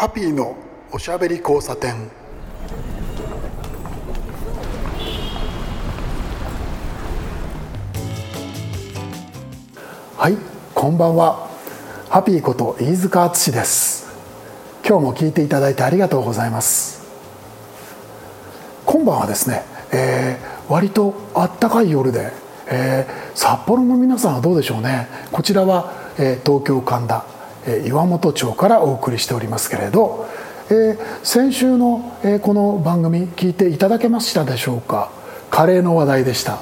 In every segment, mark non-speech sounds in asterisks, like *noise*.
ハッピーのおしゃべり交差点。はいこんばんは。ハッピーこと飯塚敦です。今日も聞いていただいてありがとうございます。今晩はですね、えー、割とあったかい夜で、えー、札幌の皆さんはどうでしょうね。こちらは、えー、東京神田、岩本町からお送りしておりますけれど、え先週の、えこの番組聞いていただけましたでしょうか？カレーの話題でした、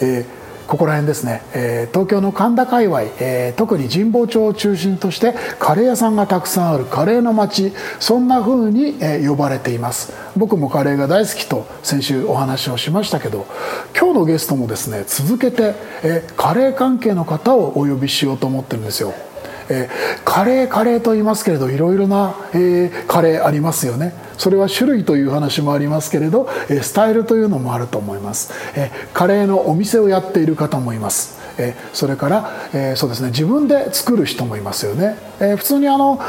えここら辺ですね、え、東京の神田界隈、え、特に神保町を中心としてカレー屋さんがたくさんあるカレーの街そんな風に、え、呼ばれています。僕もカレーが大好きと先週お話をしましたけど今日のゲストもですね続けて、えカレー関係の方をお呼びしようと思ってるんですよ。えー、カレーカレーと言いますけれどいろいろな、えー、カレーありますよね。それは種類という話もありますけれど、えー、スタイルというのもあると思います、えー、カレーのお店をやっている方もいます。えそれから、えー、そうですね自分で作る人もいますよね、えー、普通にあの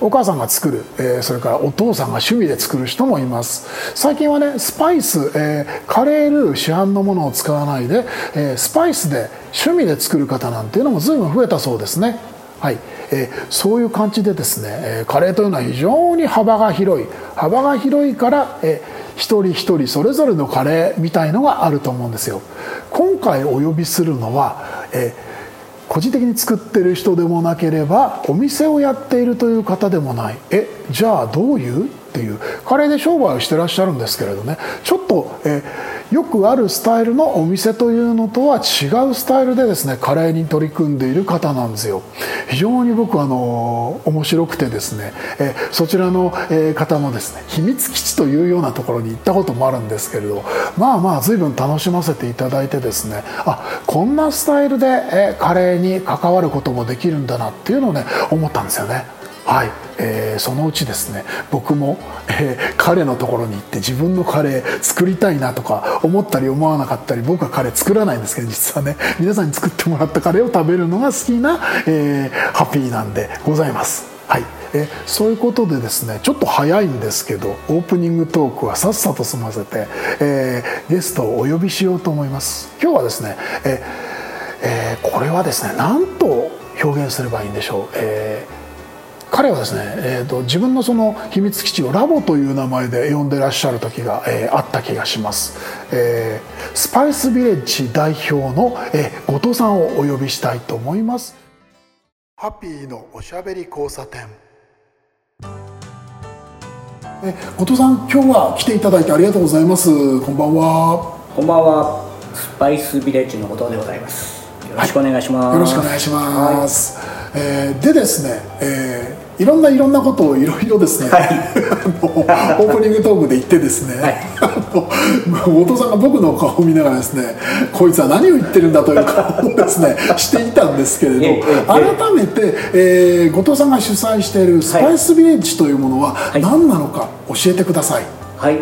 お母さんが作る、えー、それからお父さんが趣味で作る人もいます。最近はねスパイス、えー、カレールー市販のものを使わないで、えー、スパイスで趣味で作る方なんていうのも随分増えたそうですね。はい、えー、そういう感じでですね、えー、カレーというのは非常に幅が広い。幅が広いから、えー、一人一人それぞれのカレーみたいのがあると思うんですよ。今回お呼びするのは、えー、個人的に作ってる人でもなければお店をやっているという方でもない。えじゃあどういうっていうカレーで商売をしてらっしゃるんですけれどね。ちょっと、えよくあるスタイルのお店というのとは違うスタイルでですねカレーに取り組んでいる方なんですよ。非常に僕あの面白くてですね、えそちらの、え方のですね秘密基地というようなところに行ったこともあるんですけれどまあまあ随分楽しませていただいてですねあこんなスタイルで、えカレーに関わることもできるんだなっていうのをね思ったんですよね。はい。えー、そのうちですね僕も、えー、彼のところに行って自分のカレー作りたいなとか思ったり思わなかったり僕はカレー作らないんですけど実はね皆さんに作ってもらったカレーを食べるのが好きな、えー、ハッピーなんでございます。はい。えそういうことでですねちょっと早いんですけどオープニングトークはさっさと済ませて、えー、ゲストをお呼びしようと思います。今日はですね、ええー、これはですね何と表現すればいいんでしょう、えー彼はですね、えーと、自分のその秘密基地をラボという名前で呼んでらっしゃる時が、えー、あった気がします、えー、スパイスビレッジ代表の、えー、後藤さんをお呼びしたいと思います。ハッピーのおしゃべり交差点。え後藤さん今日は来ていただいてありがとうございます。こんばんは。こんばんは。スパイスビレッジの後藤でございます。よろしくお願いします、はい、よろしくお願いします、はい。えー、でですね、えー、いろんないろんなことをいろいろですね、はい、オープニングトークで言ってですね、はい、後藤さんが僕の顔を見ながらですねこいつは何を言ってるんだという顔をですね *laughs* していたんですけれど、改めて、えー、後藤さんが主催しているスパイスビレッジというものは何なのか教えてください。はい、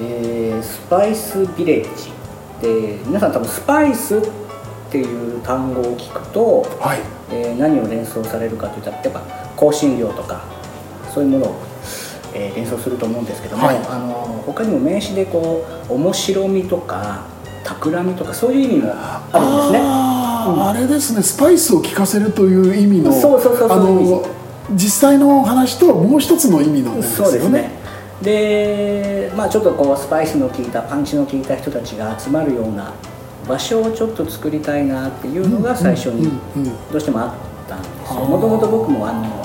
えー、スパイスビレッジで皆さん多分スパイスっていう単語を聞くと、はい、えー、何を連想されるかといったらやっぱ香辛料とかそういうものを、えー、連想すると思うんですけども、はい、あの他にも名詞でこう面白みとか企みとかそういう意味もあるんですね。あ,、あれですね。スパイスを効かせるという意味のそうそうそうあの実際の話ともう一つの意味の、ね、そうですね。でまあちょっとこうスパイスの効いたパンチの効いた人たちが集まるような場所をちょっと作りたいなっていうのが最初にどうしてもあったんですよ。もともと僕もあの、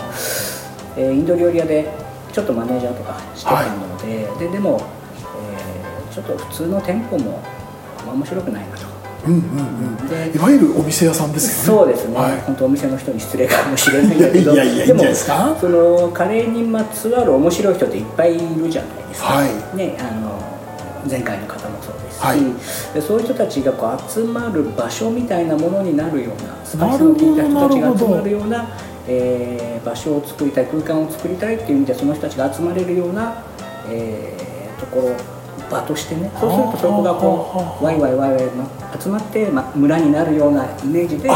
えー、インド料理屋でちょっとマネージャーとかしてたのではい、ででも、えー、ちょっと普通の店舗も面白くないなと。うんうんうん、でいわゆるお店屋さんですよね。そうですね、はい、本当お店の人に失礼かもしれないんだけどでもそのカレーにまつわる面白い人っていっぱいいるじゃないですか、はい、ねあの前回の方ですし、はい、でそういう人たちがこう集まる場所みたいなものになるようなスパイスの効いた人たちが集まるようなえー、場所を作りたい空間を作りたいっていう意味でその人たちが集まれるような、えー、ところ場としてね。そうするとそこがこうワイワイワイワイ集まって、ま、村になるようなイメージで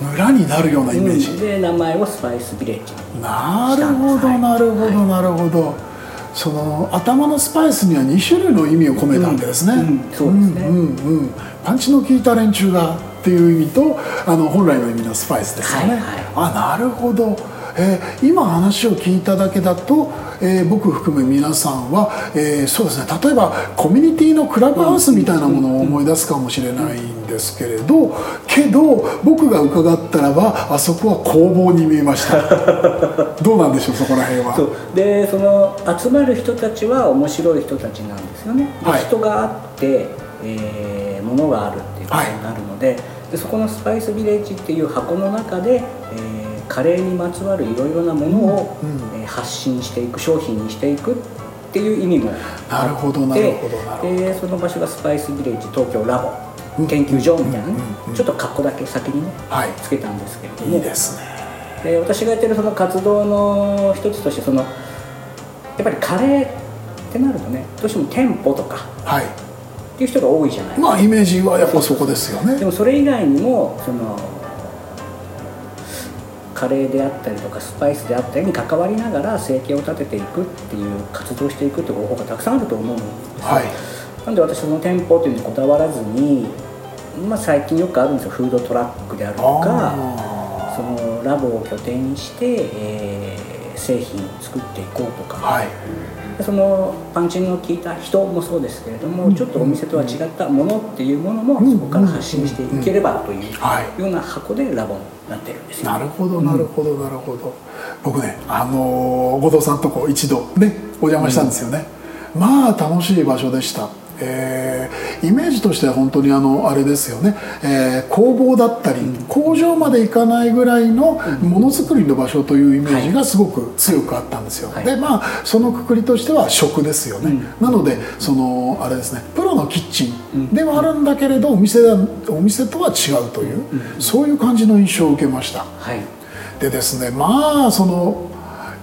村になるようなイメージ、うん、で名前をスパイスビレッジなるほどなるほど、なるほどその頭のスパイスには2種類の意味を込めたわけですね、パンチの効いた連中がっていう意味とあの本来の意味のスパイスですよね、はいはい、あなるほど。えー、今話を聞いただけだと、えー、僕含め皆さんは、えー、そうですね。例えばコミュニティのクラブハウスみたいなものを思い出すかもしれないんですけれどけど僕が伺ったらばあそこは工房に見えました。*laughs* どうなんでしょうそこら辺は？でその集まる人たちは面白い人たちなんですよね、はい、人があって、えー、物があるっていうことになるのではい、でそこのスパイスビレッジっていう箱の中で、えーカレーにまつわるいろいろなものを、うん、えー、発信していく商品にしていくっていう意味も。なるほどなるほどでその場所がスパイスビレッジ東京ラボ研究所みたいなね、ちょっと格好だけ先にね、はい、つけたんですけれども。いいですね。で私がやってるその活動の一つとしてそのやっぱりカレーってなるとねどうしても店舗とか、はい、っていう人が多いじゃないまあイメージはやっぱそこですよね。でもそれ以外にもそのカレーであったりとかスパイスであったりに関わりながら生計を立てていくっていう活動していくっていう方法がたくさんあると思うんです。よ、はい、なんで私その店舗っていうのにこだわらずに、まあ、最近よくあるんですよ。フードトラックであるとかそのラボを拠点にして、えー、製品を作っていこうとか、はいそのパンチの効いた人もそうですけれども、うん、ちょっとお店とは違ったものっていうものもそこから発信していければというような箱でラボになってるんですよ、なるほどなるほどなるほど、僕ねあの後藤さんとこ一度ねお邪魔したんですよね、まあ楽しい場所でしたえー、イメージとしては本当にあのあれですよね、えー、工房だったり、うん、工場まで行かないぐらいのものづくりの場所というイメージがすごく強くあったんですよ、はい、でまあそのくくりとしては食ですよね、うん、なのでそのあれですねプロのキッチンではあるんだけれどお店お店とは違うという、うん、そういう感じの印象を受けました、はい、でですねまあその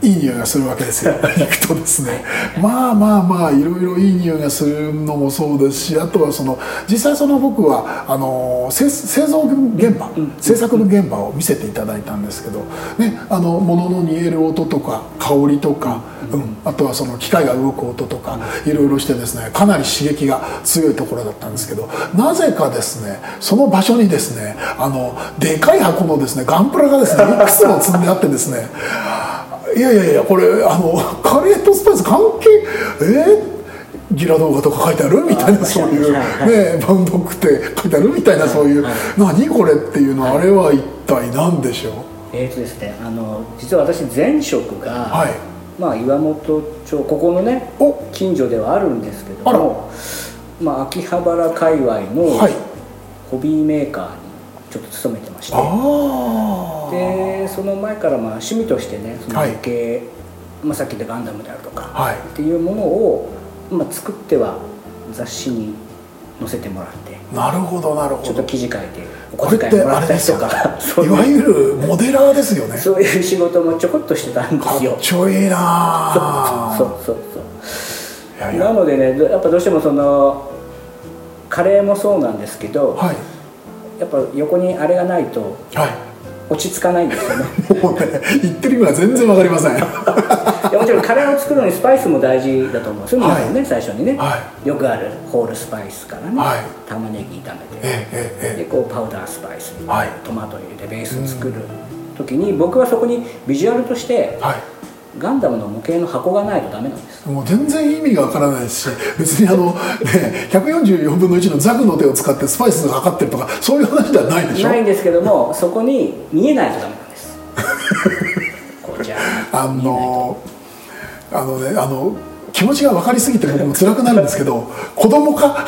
いい匂いがするわけですよ。*laughs* 行くとですね。まあまあまあいろいろいい匂いがするのもそうですしあとはその実際その僕はあの製造現場制作の現場を見せていただいたんですけど、ね、あの物の煮える音とか香りとか、うん、あとはその機械が動く音とかいろいろしてですねかなり刺激が強いところだったんですけどなぜかですねその場所にですねあのでかい箱のですねガンプラがですねいくつも積んであってですねいやいやいやこれあのカレーとスパイス関係？え？ー、ギラ動画とか書いてある？みたいなそういう。ねバンドクって書いてある？みたいなそういう。何これっていうのはあれは一体何でしょう？えっ、とですねあの実は私前職が、はい、まあ岩本町ここのね近所ではあるんですけどもまあ秋葉原界隈のホビーメーカーにちょっと勤めてましてでその前からまあ趣味としてねその模型、はい、まあ、さっきでガンダムであるとか、はい、っていうものを、まあ、作っては雑誌に載せてもらってなるほどなるほど。ちょっと記事書いてお小遣いもらったりとか、ね、*laughs* いわゆるモデラーですよね。そういう仕事もちょこっとしてたんですよ。かっちょいいなそうそうそうなのでねやっぱどうしてもそのカレーもそうなんですけど、はい。やっぱ横にあれがないと落ち着かないんですよね、*laughs* もうね言ってる意味は全然わかりません。もちろんカレーを作るのにスパイスも大事だと思う。んですよ皆さんね、はい、最初にね、はい、よくあるホールスパイスからね、はい、玉ねぎ炒めて、でこうパウダースパイスに、トマト入れてベース作る時に僕はそこにビジュアルとして、はいガンダムの模型の箱がないとダメなんです。もう全然意味がわからないですし別にあの、ね、144分の1のザクの手を使ってスパイスが測ってるとかそういう話ではないでしょ？ないんですけどもそこに見えないとダメなんです。こうじゃあ。のあのねあの気持ちが分かりすぎて僕も辛くなるんですけど子供か？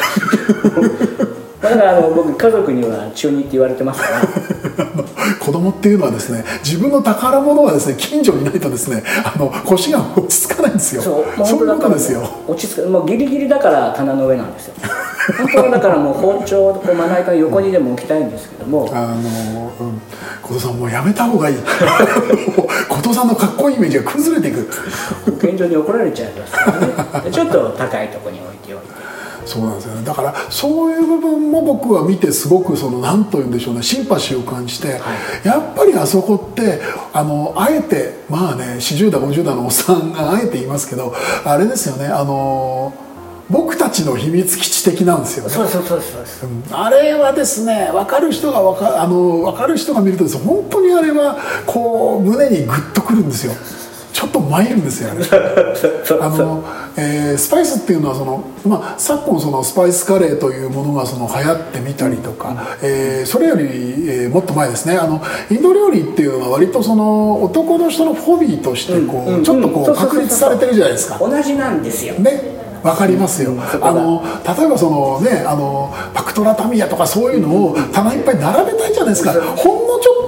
だからあの僕家族には中二って言われてますから。*laughs* 子供っていうのはですね自分の宝物はですね近所にないとですねあの腰が落ち着かないんですよ。そうそういうことですよ。落ち着く。もうギリギリだから棚の上なんですよ。本当はだからもう包丁こうまな板の横にでも置きたいんですけども。あの、うん、後藤さんもうやめた方がいい。*laughs* 後藤さんのかっこいいイメージが崩れていく。保健所に怒られちゃいますからね。ちょっと高いところに置いてそうなんですよね。だからそういう部分も僕は見てすごくその何と言うんでしょうねシンパシーを感じて、やっぱりあそこってあのあえてまあね40代50代のおっさんが *laughs* あえて言いますけどあれですよねあの僕たちの秘密基地的なんですよね。そうそうそうそうそううん。あれはですね分かる人が分かあの分かる人が見るとです。ね本当にあれはこう胸にグッとくるんですよちょっと参るんですよね。*laughs* あの、えースパイスっていうのはその、まあ、昨今そのスパイスカレーというものがその流行ってみたりとか、えーそれより、えーもっと前ですね。あのインド料理っていうのは割とその男の人のフォビーとしてこう、うん。うん。ちょっとこそう確立されてるじゃないですか。同じなんですよ。ね。わかりますよ、そこがあの例えばそのねあのパクトラタミヤとかそういうのを棚いっぱい並べたいじゃないですか、ほん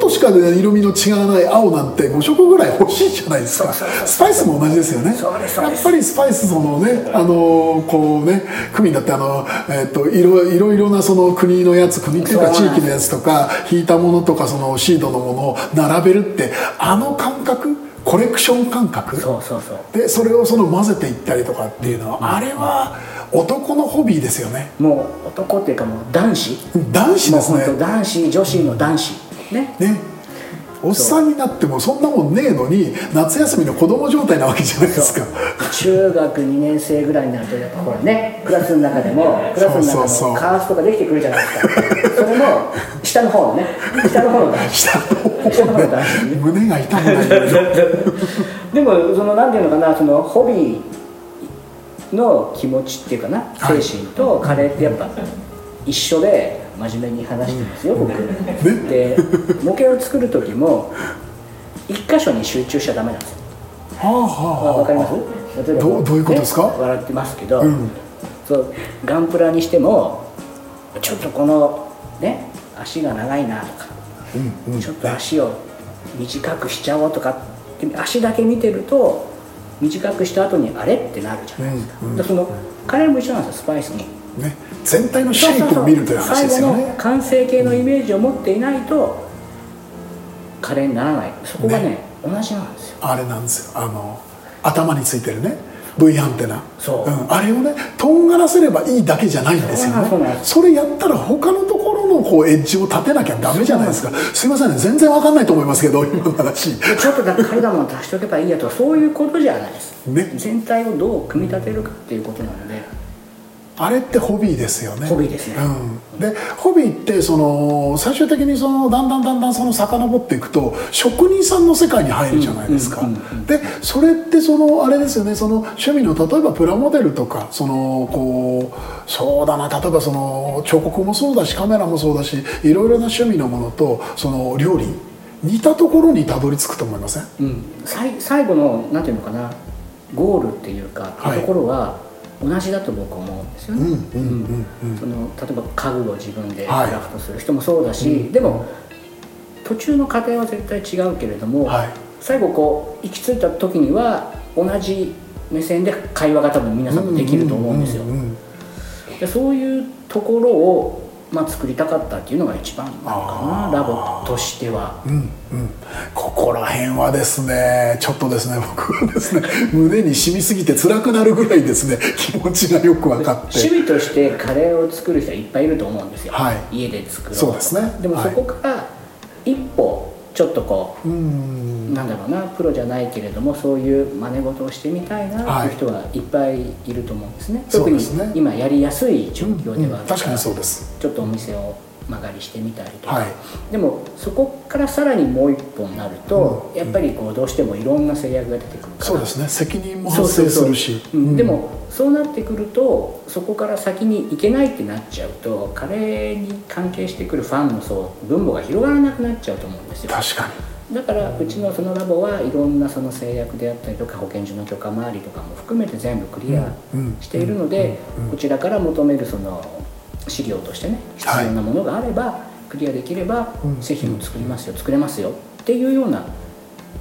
としか、ね、色味の違わない青なんて5色ぐらい欲しいじゃないですか。スパイスも同じですよね。やっぱりスパイスそのねあのこうねクミンだってあの、えっといろいろいろなその国のやつ国っていうか地域のやつとか引いたものとかそのシードのものを並べるってあの感覚コレクション感覚そうそうそう。でそれをその混ぜていったりとかっていうのは、あれは男のホビーですよね。もう男っていうかもう男子。男子ですね。男子女子の男子ね。ね。おっさんになってもそんなもんねえのに夏休みの子供状態なわけじゃないですか。中学2年生ぐらいになるとやっぱほらねクラスの中でもクラスの中そうそうそう。でもカーストができてくるじゃないですか。それも下の方のね。下の方の男子。下の方の男子。胸が痛くないよ *laughs* でもそのなんていうのかなそのホビーの気持ちっていうかなはい。精神とカレーってやっぱ一緒で真面目に話してますよ僕。で模型を作る時も一箇所に集中しちゃダメなんですよ。はあはあわかります？例えばどうどういうことですか？ね笑ってますけど、うん。そうガンプラにしてもちょっとこのね足が長いなとか、うんうん。ちょっと足を短くしちゃおうとかって足だけ見てると短くした後にあれってなるじゃないですか,、うんうん。でそのカレーも一緒なんですよスパイスにね全体のシェイプを見るという話ですよね。完成形のイメージを持っていないとカレーにならない。そこがねね。同じなんですよ。あれなんですよ。あの頭についてるね V アンテナ。そう。ん。あれをねとんがらせればいいだけじゃないんですよね。それやったら他のところのこうエッジを立てなきゃダメじゃないですか。すいませんね。全然わかんないと思いますけど今の話。ちょっとだけカルダモン足しとけばいいやとかそういうことじゃないです、ね。全体をどう組み立てるかっていうことなのであれってホビーですよね。ホビーですね。うん、でホビーってその最終的にそのだんだんだんだんその遡っていくと職人さんの世界に入るじゃないですか、うんうんうんでそれってそのあれですよね。その趣味の例えばプラモデルとかそのこうそうだな。例えばその彫刻もそうだしカメラもそうだしいろいろな趣味のものとその料理似たところにたどり着くと思いません？うん、さい最後のなんていうのかな。ゴールっていうか、はい。ところは同じだと僕は思うんですよね、その例えば家具を自分でクはい。ラフトする人もそうだし、でも途中の過程は絶対違うけれども、はい。最後こう行き着いた時には同じ目線で会話が多分皆さんもできると思うんですよ、そういうところを、まあ、作りたかったっていうのが一番なのかな。ラボとしては。うんうん、ここら辺はですねちょっとですね僕はですね胸に染みすぎて辛くなるぐらいですね気持ちがよく分かって。趣味としてカレーを作る人はいっぱいいると思うんですよ、はい。家で作ろうとそうですね。でもはいそこから一歩ちょっとこう、うん。なんだろうなプロじゃないけれどもそういう真似事をしてみたいなってい。う人はいっぱいいると思うんですね、特にそうですね。今やりやすい状況ではある確かにそうです。ちょっとお店を曲がりしてみたりとか、はい。でもそこからさらにもう一歩になると、やっぱりこうどうしてもいろんな制約が出てくるから。そうですね。責任もそう発生するし。うん。でもそうなってくるとそこから先に行けないってなっちゃうとカレーに関係してくるファンの層分母が広がらなくなっちゃうと思うんですよ。確かに。だからうちのそのラボはいろんなその制約であったりとか保健所の許可周りとかも含めて全部クリアうん。しているのでこちらから求めるその資料としてね必要なものがあればクリアできればうん。製品も作りますよ作れますよっていうような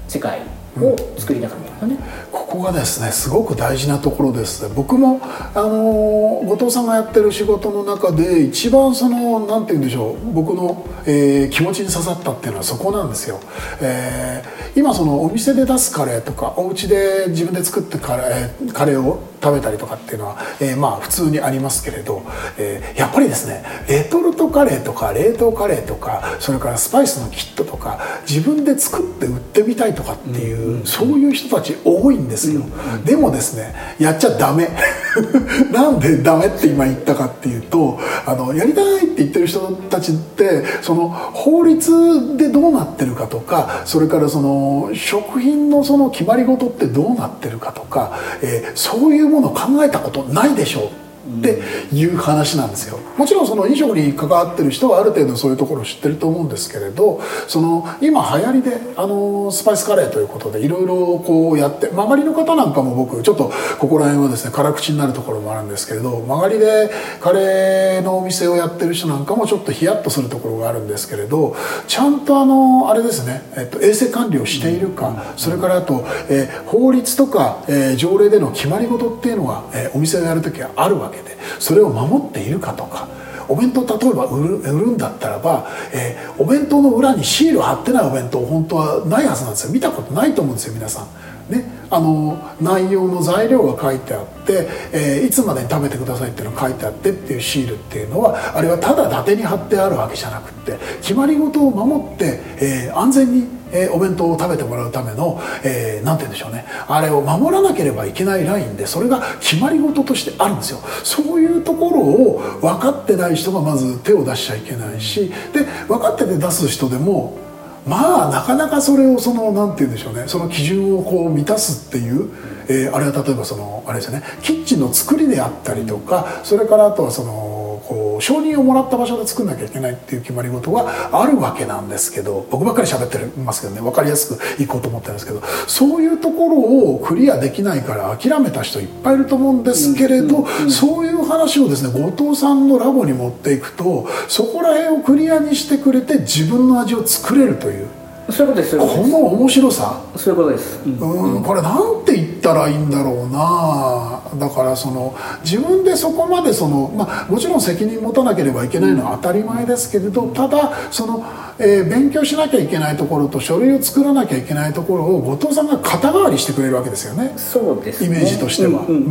世界を作りたかったんですよね。ここがですねすごく大事なところですね。僕もあの後藤さんがやってる仕事の中で一番そのなんて言うんでしょう僕の、えー気持ちに刺さったっていうのはそこなんですよ、えー今そのお店で出すカレーとかお家で自分で作ってカレーカレーを食べたりとかっていうのは、えー、まあ普通にありますけれど、えー、やっぱりですねレトルトカレーとか冷凍カレーとかそれからスパイスのキットとか自分で作って売ってみたいとかっていう、うんうん、そういう人たち多いんですよ、うんうん、でもですねやっちゃダメ。*laughs* なんでダメって今言ったかっていうとあのやりたいって言ってる人たちってその法律でどうなってるかとかそれからその食品のその決まり事ってどうなってるかとか、えー、そういうもの考えたことないでしょう。っていう話なんですよ。もちろんその飲食に関わってる人はある程度そういうところを知ってると思うんですけれどその今流行りであのスパイスカレーということでいろいろこうやって曲がりの方なんかも僕ちょっとここら辺はですね辛口になるところもあるんですけれど曲がりでカレーのお店をやってる人なんかもちょっとヒヤッとするところがあるんですけれどちゃんとあのあれですね、えっと、衛生管理をしているかそれからあと、えー、法律とか、えー、条例での決まり事っていうのは、えー、お店をやる時はあるわけ。でそれを守っているかとかお弁当例えば売る売るんだったらば、えー、お弁当の裏にシール貼ってないお弁当本当はないはずなんですよ見たことないと思うんですよ皆さん。ね、あの内容の材料が書いてあって、えー、いつまでに食べてくださいっていうのが書いてあってっていうシールっていうのはあれはただ伊達に貼ってあるわけじゃなくって決まり事を守って、えー、安全にえー、お弁当を食べてもらうための、えー、て言うんでしょうね。あれを守らなければいけないラインでそれが決まり事としてあるんですよ。そういうところを分かってない人がまず手を出しちゃいけないしで分かってて出す人でもまあなかなかそれをそのなんて言うんでしょうね。その基準をこう満たすっていう、えー、あれは例えばそのあれですよね。キッチンの作りであったりとかそれからあとはそのこう承認をもらった場所で作んなきゃいけないっていう決まり事があるわけなんですけど僕ばっかり喋ってますけどね分かりやすくいこうと思ってるんですけどそういうところをクリアできないから諦めた人いっぱいいると思うんですけれど、そういう話をですね後藤さんのラボに持っていくとそこら辺をクリアにしてくれて自分の味を作れるという。そういうことですこの面白さ？そういうことです。うん。これなんて言ったらいいんだろうな。だからその自分でそこまでそのまあもちろん責任持たなければいけないのは当たり前ですけれどただその、えー、勉強しなきゃいけないところと書類を作らなきゃいけないところを後藤さんが肩代わりしてくれるわけですよね。そうです、ね、イメージとしては。うんうん。うん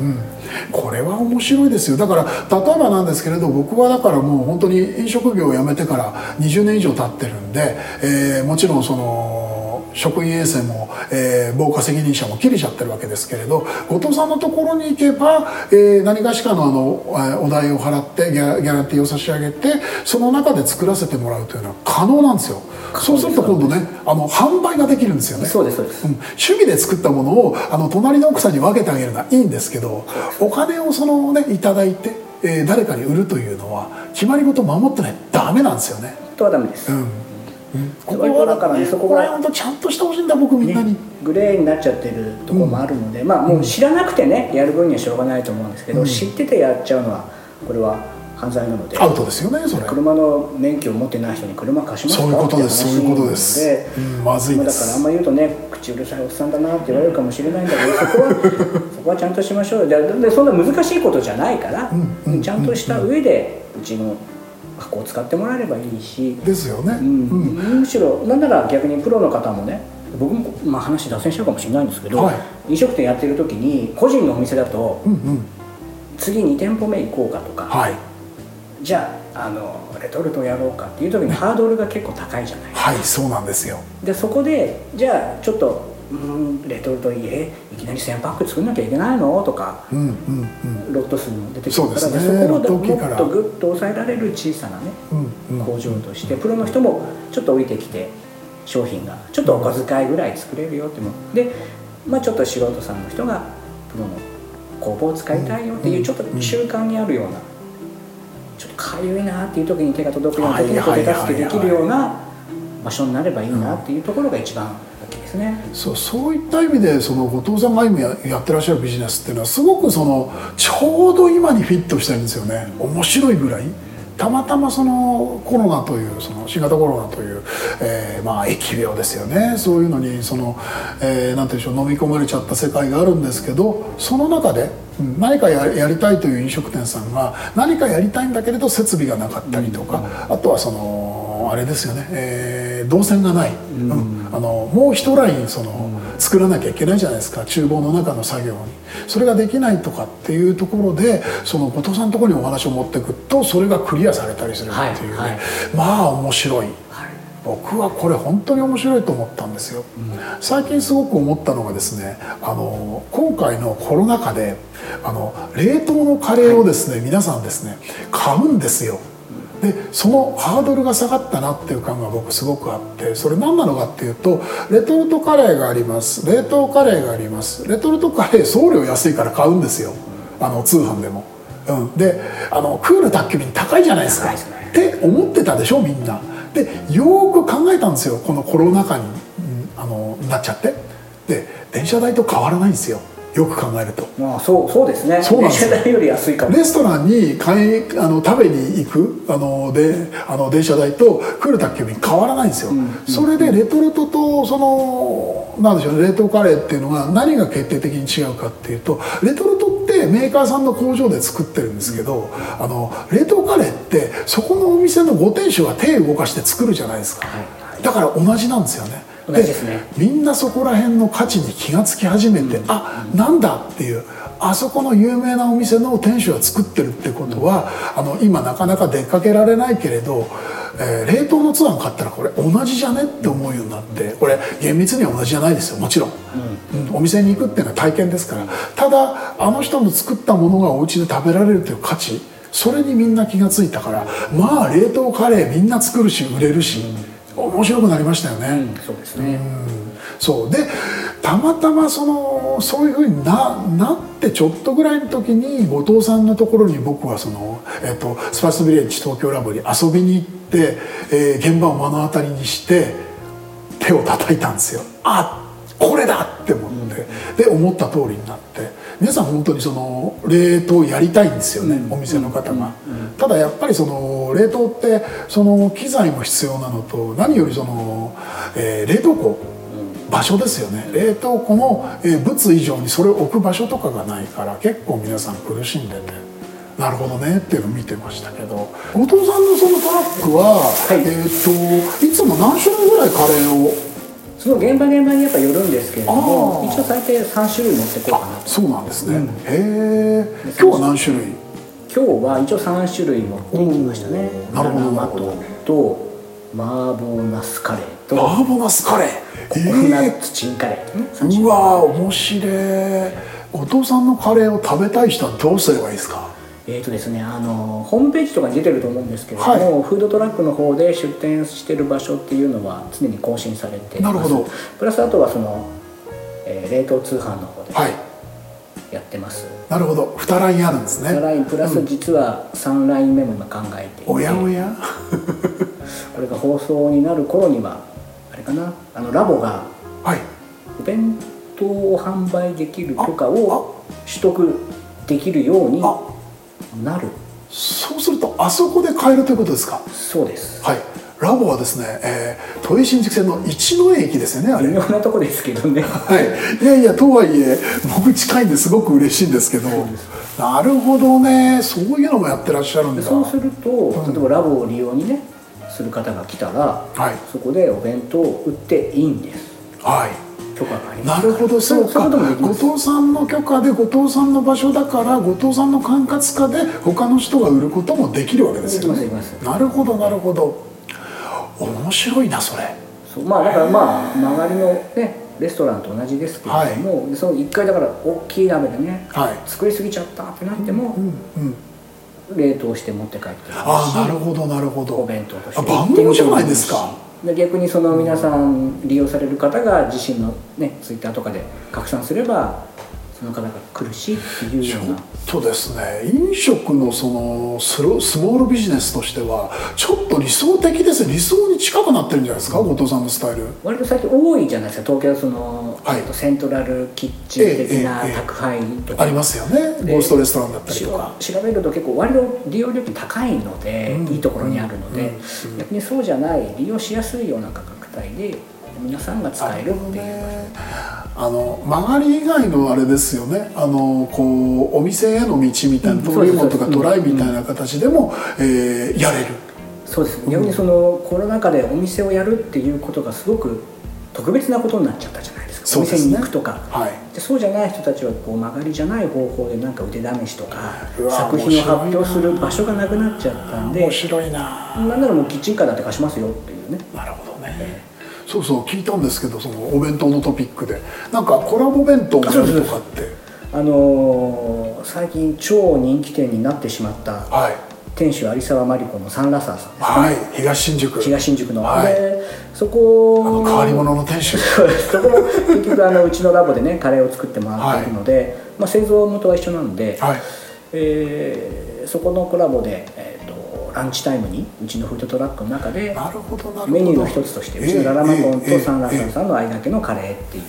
うんこれは面白いですよ。だから例えばなんですけれど僕はだからもう本当に飲食業を辞めてから20年以上経ってるんで、えー、もちろんその職員衛生も、えー、防火責任者も切れちゃってるわけですけれど後藤さんのところに行けば、えー、何かしかのあのお代を払ってギャギャランティーを差し上げてその中で作らせてもらうというのは可能なんですよ。そうすると今度ねあの販売ができるんですよね。そうですそうです、うん、趣味で作ったものをあの隣の奥さんに分けてあげるのはいいんですけどお金をそのねいただいて、えー、誰かに売るというのは決まり事守ってないとダメなんですよね。とはダメです、うんここはだからねそこが本当ちゃんとしてほしいんだ僕みんなに、ね、グレーになっちゃってるところもあるので、うん、まあもう知らなくてねやる分にはしょうがないと思うんですけど、うん、知っててやっちゃうのはこれは犯罪なので。アウトですよねそれ。車の免許を持ってない人に車貸しますか？そういうことですそういうことです。うん、まずいだからあんま言うとね口うるさいおっさんだなって言われるかもしれないんだけど *laughs* そこはそこはちゃんとしましょうででそんな難しいことじゃないから、うん、ちゃんとした上でうちの箱を使ってもらえればいいし。ですよね、うん、むしろなんなら逆にプロの方もね僕も、まあ、話脱線しちゃうかもしれないんですけど、はい、飲食店やってる時に個人のお店だと、うんうん、次2店舗目行こうかとか、はい、じゃああのレトルトやろうかっていう時にハードルが結構高いじゃない。はいそうなんですよ。でそこでじゃあちょっとうんレトルトいいえいきなり1000パック作んなきゃいけないの？とか、うんうんうん、ロット数も出てくるからそ,、ね、そこをもっとグッと抑えられる小さなね、うんうん、工場としてプロの人もちょっと置いてきて商品がちょっとお小遣いぐらい作れるよっても。で、まあ、ちょっと素人さんの人がプロの工房を使いたいよっていうちょっと中間にあるようなちょっとかゆいなっていう時に手が届くような時に手助けできるような場所になればいいなっていうところが一番ですね。そうそういった意味でその後藤さんが今やってらっしゃるビジネスっていうのはすごくそのちょうど今にフィットしてるんですよね。面白いぐらい。たまたまそのコロナというその新型コロナという、えー、まあ疫病ですよね。そういうのにその、えー、なんていうんでしょう飲み込まれちゃった世界があるんですけどその中で何かやりたいという飲食店さんが何かやりたいんだけれど設備がなかったりとか、あとはそののあれですよね、えー動線がない、うん。あのもう一ラインその、作らなきゃいけないじゃないですか。厨房の中の作業に。それができないとかっていうところでその後藤さんのところにお話を持っていくとそれがクリアされたりするっていうね、はいはい。まあ面白い。はい。僕はこれ本当に面白いと思ったんですよ、最近すごく思ったのがですねあの今回のコロナ禍であの冷凍のカレーをですね、皆さんですね買うんですよでそのハードルが下がったなっていう感が僕すごくあってそれ何なのかっていうとレトルトカレーがあります。冷凍カレーがあります。レトルトカレー送料安いから買うんですよ。あの通販でも、うん、であのクール宅急便高いじゃないですか。って思ってたでしょみんな。でよーく考えたんですよこのコロナ禍に、うん。あのなっちゃって。で電車代と変わらないんですよよく考えると。まあそうそうですね。そうなんですよ。電車代より安いかもレストランに買いあの食べに行くあのであの電車代と来る宅急便変わらないんですよ、それでレトルトとそのなんでしょうね冷凍カレーっていうのが何が決定的に違うかっていうとレトルトってメーカーさんの工場で作ってるんですけど、あの冷凍カレーってそこのお店のご店主が手を動かして作るじゃないですか、はいはい。だから同じなんですよねでみんなそこら辺の価値に気がつき始めて、あなんだっていうあそこの有名なお店の店主が作ってるってことは、あの今なかなか出かけられないけれど、えー冷凍のツアー買ったらこれ同じじゃねって思うようになってこれ厳密には同じじゃないですよ。もちろん、うん。お店に行くっていうのは体験ですから。ただあの人の作ったものがお家で食べられるという価値それにみんな気がついたからまあ冷凍カレーみんな作るし売れるし、面白くなりましたよね。うんそうですね、そう。でたまたまそのそういうふうにななってちょっとぐらいの時に後藤さんのところに僕はその、えっとスパイスビレッジ東京ラボに遊びに行って、えー現場を目の当たりにして手を叩いたんですよ。あこれだって思って、で思った通りになって。皆さん本当にその冷凍やりたいんですよね、お店の方が、ただやっぱりその冷凍ってその機材も必要なのと何よりその、えー冷凍庫場所ですよね。冷凍庫の、えー物以上にそれを置く場所とかがないから結構皆さん苦しんでてなるほどねっていうのを見てましたけど。後藤さんのそのトラックは、い。えっ、といつも何種類ぐらいカレーを？その現場現場にやっぱよるんですけれども一応最低3種類持ってこうかなと。そうなんですね、へえ今日は何種類？今日は一応3種類持ってきましたねなるほど。と麻婆ナスカレーとバーボナスカレー？ココナえッツチンカレー。うわー面白い。後藤さんのカレーを食べたい人はどうすればいいですか？えーとですね、あのホームページとかに出てると思うんですけれども、フードトラックの方で出店してる場所っていうのは常に更新されています。なるほど。プラスあとはその、えー冷凍通販の方ではいやってます、なるほど。2ラインあるんですね。ラインプラス実は3ライン目も今考えていて、おやおや。*laughs* これが放送になる頃にはあれかな。あのラボがはい。お弁当を販売できる許可を取得できるようにあ。なる。そうするとあそこで買えるということですか？そうです。はいラボはですね、えー、都営新宿線の一ノ江駅ですよねあれ。微妙なとこですけどね。はい、いやいやとはいえ僕近いんですごく嬉しいんですけどなるほどね。そういうのもやってらっしゃるんだ。そうすると、例えばラボを利用にねする方が来たら、はい。そこでお弁当を売っていいんです。はい。許可があります。なるほどそうか。後藤さんの許可で後藤さんの場所だから後藤さんの管轄下で他の人が売ることもできるわけですよね。なるほどなるほど面白いなそれ。そうまあだからまあ周りのねレストランと同じですけれども、でその1回だから大きい鍋でねはい。作りすぎちゃったってなっても、うんうん冷凍して持って帰ってああなるほどなるほど。お弁当としてあ万能じゃないですか。で逆にその皆さん利用される方が自身のねツイッターとかで拡散すればその方が来るしっていうちょっような。とですね。飲食のそのスロスモールビジネスとしてはちょっと理想的ですね。理想に近くなってるんじゃないですか？後藤さんのスタイル。割と最近多いじゃないですか。東京はその、はい。セントラルキッチン的な宅配とか、ありますよね。でゴーストレストランだったりしとか。調べると結構割と利用料金高いので、うん。いいところにあるので、うん。逆にそうじゃない利用しやすいような価格帯で皆さんが使えるっていう、ねあの曲がり以外のあれですよね。あのこうお店への道みたいなうん登竜門とかそうですトライみたいな形でも、えーやれる。そそうです。逆にそのコロナ禍でお店をやるっていうことがすごく特別なことになっちゃったじゃないですか。ね。店に行くとか、はい。でそうじゃない人たちはこう曲がりじゃない方法でなんか腕試しとか作品を発表する場所がなくなっちゃったんで面白いな。なんならもうキッチンカーだって貸しますよっていうね。なるほどねそうそう聞いたんですけどそのお弁当のトピックで。なんかコラボ弁当もやるとかって。あのー最近超人気店になってしまったはい。店主有沢真理子のサンラサーさんですね、はい。東新宿。東新宿の、はい。でそこあの変わり者の店主。そうです。そこも結局あのうちのラボでね *laughs* カレーを作ってもらっているので、まあ、製造元は一緒なので、はい。えーそこのコラボで、えー、とランチタイムにうちのフードトラックの中でメニューの一つとしてうちのララマコンとサンラサーさんの間だけのカレーっていう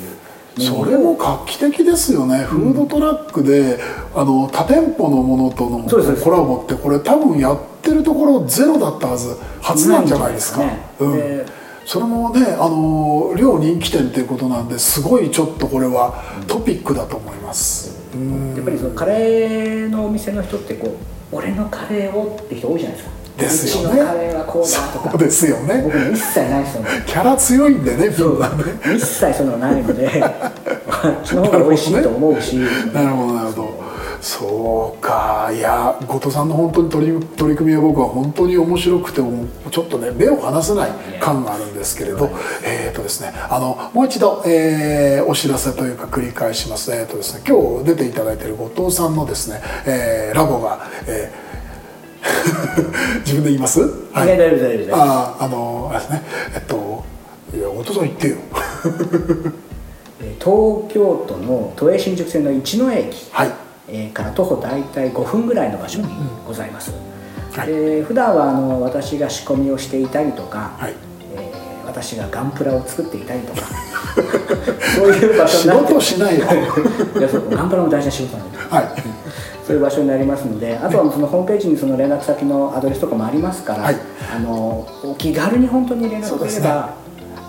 それも画期的ですよね、フードトラックであの多店舗のものとのコラボってこれ多分やってるところゼロだったはず初なんじゃないですか。うん。それもねあの両人気店っていうことなんですごいちょっとこれはトピックだと思います、うん。やっぱりそのカレーのお店の人ってこう俺のカレーをって人多いじゃないですかですよね。カレーはこうだとか。ですよね。僕も一切ないですよね。キャラ強いんでねみんなね。一切そういうのがないので。*laughs* あっちの方が美味しいと思うし、なるほどなるほど。そうか。いや後藤さんの本当に取り取り組みは僕は本当に面白くてもちょっとね目を離せない感があるんですけれど。えっ、とですねあのもう一度、えーお知らせというか繰り返しますえっ、とですね今日出ていただいている後藤さんのですね、えーラボが、えー *laughs* 自分で言います？はい、大丈夫大丈夫あーあのあれですね。えっといや後藤さん言ってよ。*laughs* えー東京都の都営新宿線の一ノ駅、はい。えーから徒歩大体5分ぐらいの場所にございます、はい。で普段はあの私が仕込みをしていたりとか、はい。えー私がガンプラを作っていたりとか *laughs* そういう場所仕になって事しないよいやそうガンプラも大事な仕事なんで。はいそういう場所になりますのであとはそのホームページにその連絡先のアドレスとかもありますから、はい。あのお気軽に本当に連絡くれれば、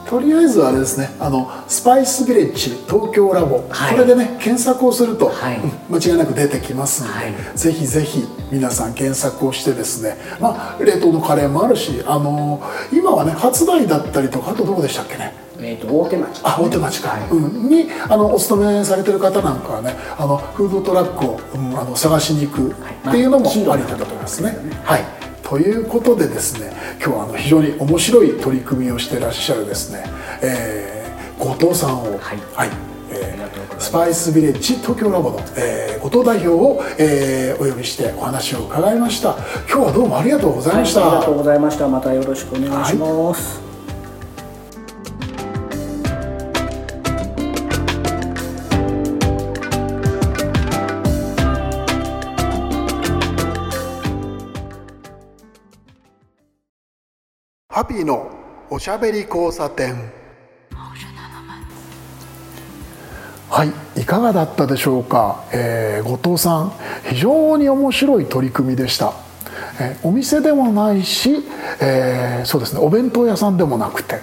とりあえずあれですねあのスパイスビレッジ東京ラボ、はい。これでね検索をすると、はい。うん間違いなく出てきますので、はい。ぜひぜひ皆さん検索をしてですねまあ冷凍のカレーもあるしあの今はね初台だったりとかあとどこでしたっけね？えー、と大手町。ね、あ大手町か、はい。うん、にあのお勤めされてる方なんかはねあのフードトラックを、うんあの探しに行くっていうのもあありだと思いますね。はい。ということでですね今日はあの非常に面白い取り組みをしてらっしゃるですね、えー後藤さんを、はい。えーありがとうございます。スパイスビレッジ東京ラボの、えー後藤代表を、えーお呼びしてお話を伺いました。今日はどうもありがとうございました、はい、ありがとうございました。またよろしくお願いします、ハピーのおしゃべり交差点。はいいかがだったでしょうか、えー後藤さん非常に面白い取り組みでした、えーお店でもないし、えーそうですねお弁当屋さんでもなくて、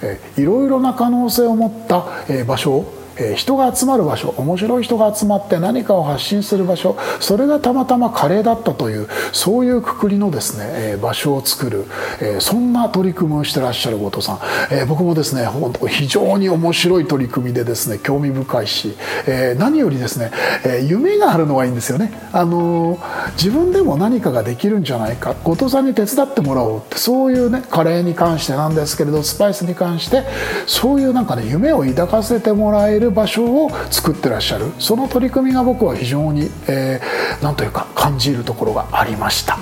えーいろいろな可能性を持った、えー場所をえ人が集まる場所面白い人が集まって何かを発信する場所それがたまたまカレーだったというそういうくくりのですね、え場所を作る、えそんな取り組みをしてらっしゃる後藤さん、え僕もですね本当非常に面白い取り組みでですね興味深いし、え何よりですね、え夢があるのはいいんですよね、あの自分でも何かができるんじゃないか。後藤さんに手伝ってもらおうってそういうねカレーに関してなんですけれどスパイスに関してそういうなんかね夢を抱かせてもらえる場所を作ってらっしゃる。その取り組みが僕は非常に、えーというか感じるところがありました。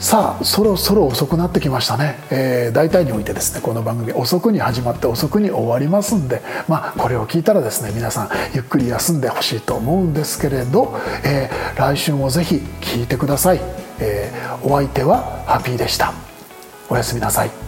さあそろそろ遅くなってきましたね、えー大体においてですねこの番組遅くに始まって遅くに終わりますんでまあこれを聞いたらですね皆さんゆっくり休んでほしいと思うんですけれど、えー来週もぜひ聞いてください、えーお相手はハッピーでした。おやすみなさい。